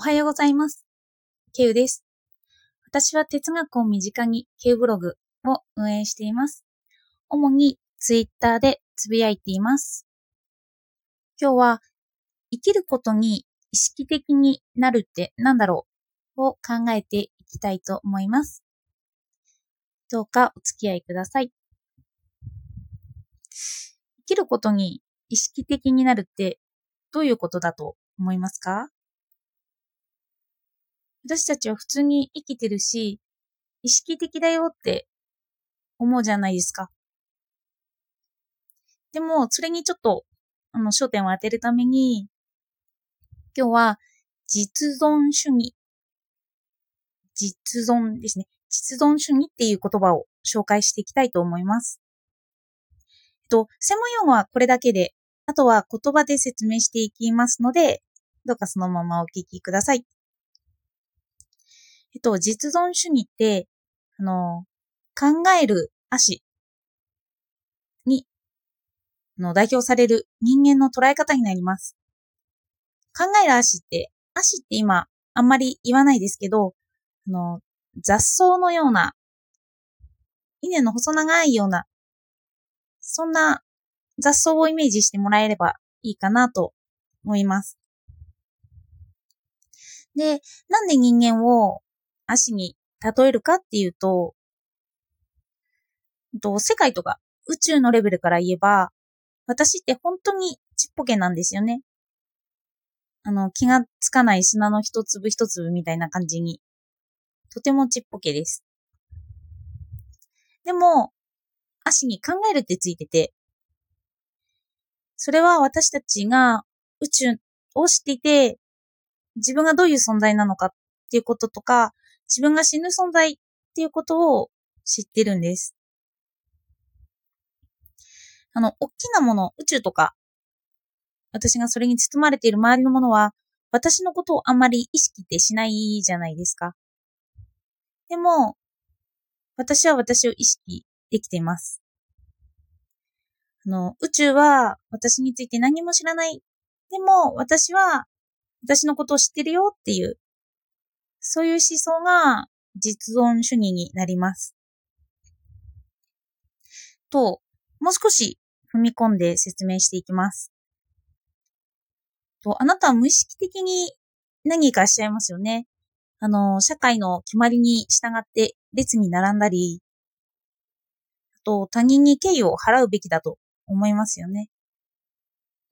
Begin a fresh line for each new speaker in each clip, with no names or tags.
おはようございます。ケウです。私は哲学を身近にケウブログを運営しています。主にツイッターでつぶやいています。今日は生きることに意識的になるって何だろうを考えていきたいと思います。どうかお付き合いください。生きることに意識的になるってどういうことだと思いますか？私たちは普通に生きてるし、意識的だよって思うじゃないですか。でも、それにちょっと、あの、焦点を当てるために、今日は、実存主義。実存ですね。実存主義っていう言葉を紹介していきたいと思います。えっと、専門用語はこれだけで、あとは言葉で説明していきますので、どうかそのままお聞きください。えっと、実存主義って、あの、考える足に、の代表される人間の捉え方になります。考える足って、足って今、あんまり言わないですけど、あの、雑草のような、稲の細長いような、そんな雑草をイメージしてもらえればいいかなと思います。で、なんで人間を足に例えるかっていうと、と世界とか宇宙のレベルから言えば、私って本当にちっぽけなんですよね。あの、気がつかない砂の一粒一粒みたいな感じに、とてもちっぽけです。でも、足に考えるってついてて、それは私たちが宇宙を知っていて、自分がどういう存在なのかっていうこととか、自分が死ぬ存在っていうことを知ってるんです。あの、大きなもの、宇宙とか、私がそれに包まれている周りのものは、私のことをあんまり意識ってしないじゃないですか。でも、私は私を意識できています。あの、宇宙は私について何も知らない。でも、私は私のことを知ってるよっていう、そういう思想が実存主義になります。と、もう少し踏み込んで説明していきます。と、あなたは無意識的に何かしちゃいますよね。あの、社会の決まりに従って列に並んだり、あと、他人に敬意を払うべきだと思いますよね。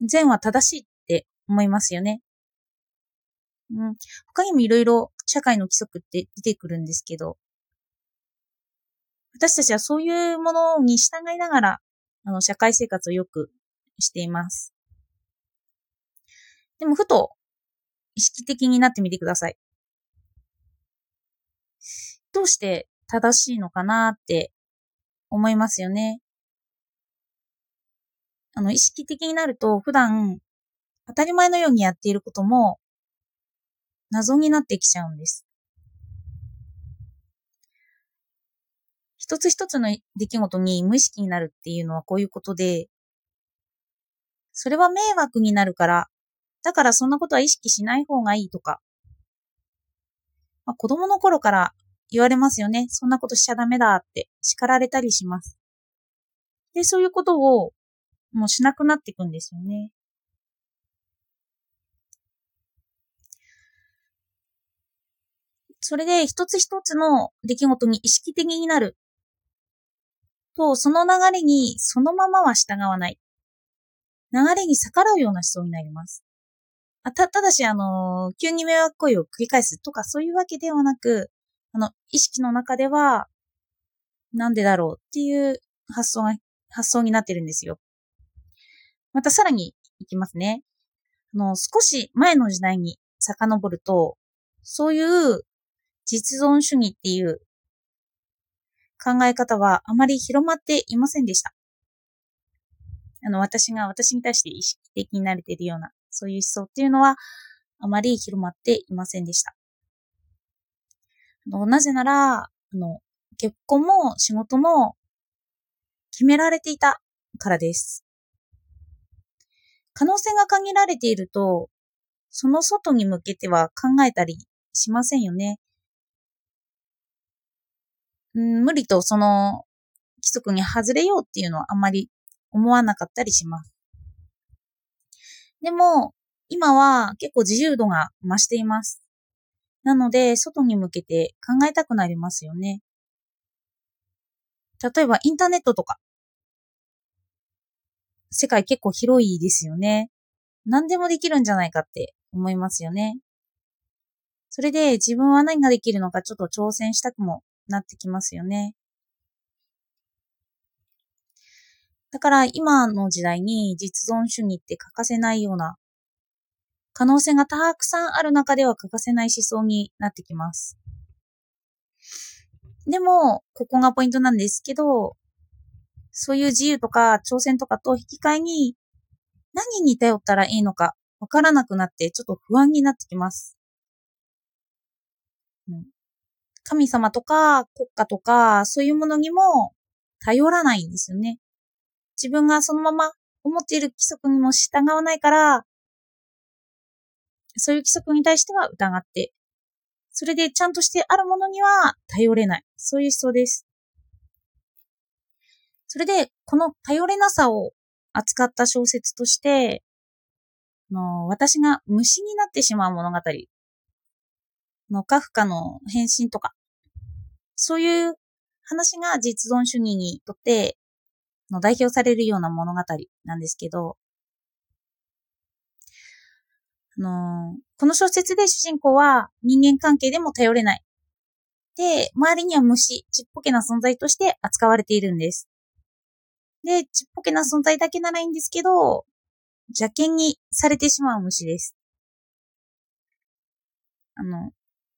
善は正しいって思いますよね。うん、他にもいろいろ社会の規則って出てくるんですけど、私たちはそういうものに従いながら、あの、社会生活をよくしています。でも、ふと、意識的になってみてください。どうして正しいのかなって思いますよね。あの、意識的になると、普段、当たり前のようにやっていることも、謎になってきちゃうんです。一つ一つの出来事に無意識になるっていうのはこういうことで、それは迷惑になるから、だからそんなことは意識しない方がいいとか、まあ、子供の頃から言われますよね。そんなことしちゃダメだって叱られたりします。で、そういうことをもうしなくなっていくんですよね。それで一つ一つの出来事に意識的になると、その流れにそのままは従わない。流れに逆らうような思想になります。あた、ただし、あの、急に迷惑行為を繰り返すとかそういうわけではなく、あの、意識の中では、なんでだろうっていう発想が、発想になってるんですよ。またさらにいきますね。あの、少し前の時代に遡ると、そういう実存主義っていう考え方はあまり広まっていませんでした。あの、私が私に対して意識的になれているような、そういう思想っていうのはあまり広まっていませんでした。あのなぜなら、あの、結婚も仕事も決められていたからです。可能性が限られていると、その外に向けては考えたりしませんよね。無理とその規則に外れようっていうのはあんまり思わなかったりします。でも、今は結構自由度が増しています。なので、外に向けて考えたくなりますよね。例えばインターネットとか。世界結構広いですよね。何でもできるんじゃないかって思いますよね。それで自分は何ができるのかちょっと挑戦したくもなってきますよね。だから今の時代に実存主義って欠かせないような可能性がたくさんある中では欠かせない思想になってきます。でも、ここがポイントなんですけど、そういう自由とか挑戦とかと引き換えに、何に頼ったらいいのかわからなくなってちょっと不安になってきます。神様とか国家とかそういうものにも頼らないんですよね。自分がそのまま思っている規則にも従わないから、そういう規則に対しては疑って、それでちゃんとしてあるものには頼れない。そういう思想です。それで、この頼れなさを扱った小説として、の私が虫になってしまう物語のカフカの変身とか、そういう話が実存主義にとっての代表されるような物語なんですけど、あの、この小説で主人公は人間関係でも頼れない。で、周りには虫、ちっぽけな存在として扱われているんです。で、ちっぽけな存在だけならいいんですけど、邪険にされてしまう虫です。あの、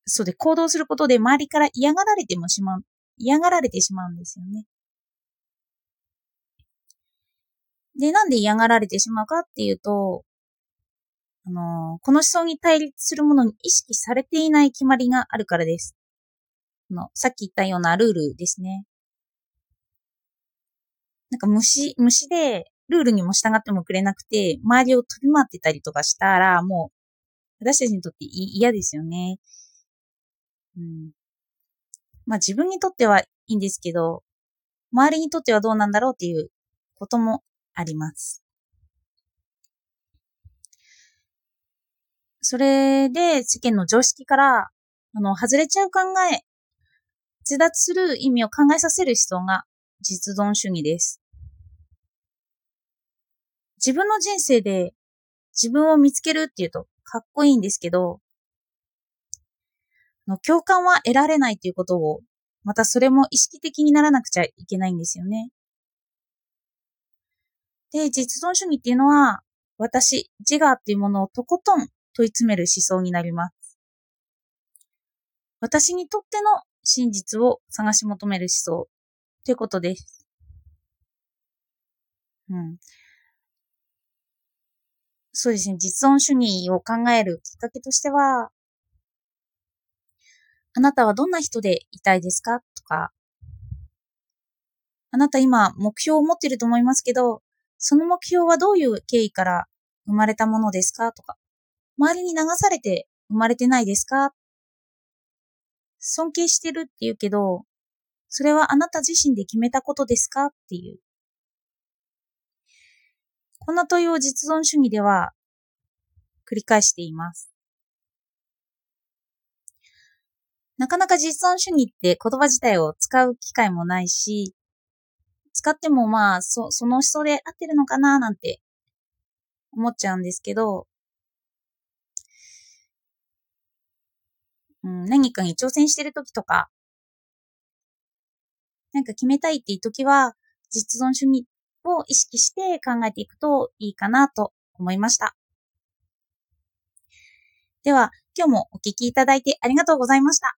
そうで行動することで周りから嫌がられてもしまう、嫌がられてしまうんですよね。で、なんで嫌がられてしまうかっていうと、あの、この思想に対立するものに意識されていない決まりがあるからです。あの、さっき言ったようなルールですね。なんか虫、虫で、ルールにも従ってもくれなくて、周りを飛び回ってたりとかしたら、もう、私たちにとって嫌ですよね。うん。まあ自分にとってはいいんですけど、周りにとってはどうなんだろうっていうこともあります。それで世間の常識から、あの、外れちゃう考え、自脱する意味を考えさせる思想が実存主義です。自分の人生で自分を見つけるっていうとかっこいいんですけど、の共感は得られないということを、またそれも意識的にならなくちゃいけないんですよね。で、実存主義っていうのは、私、自我っていうものをとことん問い詰める思想になります。私にとっての真実を探し求める思想ということです。うん。そうですね。実存主義を考えるきっかけとしては、あなたはどんな人でいたいですか？とか、あなた今目標を持ってると思いますけど、その目標はどういう経緯から生まれたものですか？とか、周りに流されて生まれてないですか？尊敬してるって言うけど、それはあなた自身で決めたことですか？っていう。こんな問いを実存主義では繰り返しています。なかなか実存主義って言葉自体を使う機会もないし、使ってもまあ、そ、その思想で合ってるのかななんて思っちゃうんですけど、うん、何かに挑戦してる時とか、なんか決めたいっていう時は、実存主義を意識して考えていくといいかなと思いました。では、今日もお聞きいただいてありがとうございました。